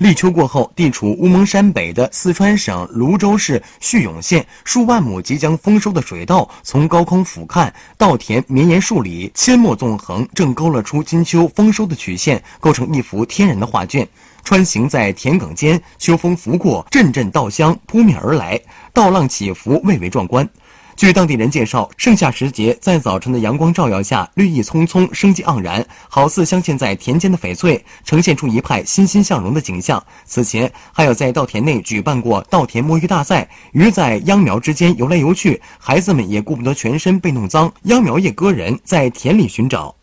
立秋过后，地处乌蒙山北的四川省泸州市叙永县，数万亩即将丰收的水稻，从高空俯瞰，稻田绵延数里，阡陌纵横，正勾勒出金秋丰收的曲线，构成一幅天然的画卷。穿行在田埂间，秋风拂过，阵阵稻香扑面而来，稻浪起伏，蔚为壮观。据当地人介绍，盛夏时节，在早晨的阳光照耀下，绿意葱葱，生机盎然，好似镶嵌在田间的翡翠，呈现出一派欣欣向荣的景象。此前，还有在稻田内举办过稻田摸鱼大赛，鱼在秧苗之间游来游去，孩子们也顾不得全身被弄脏，秧苗也割人，在田里寻找。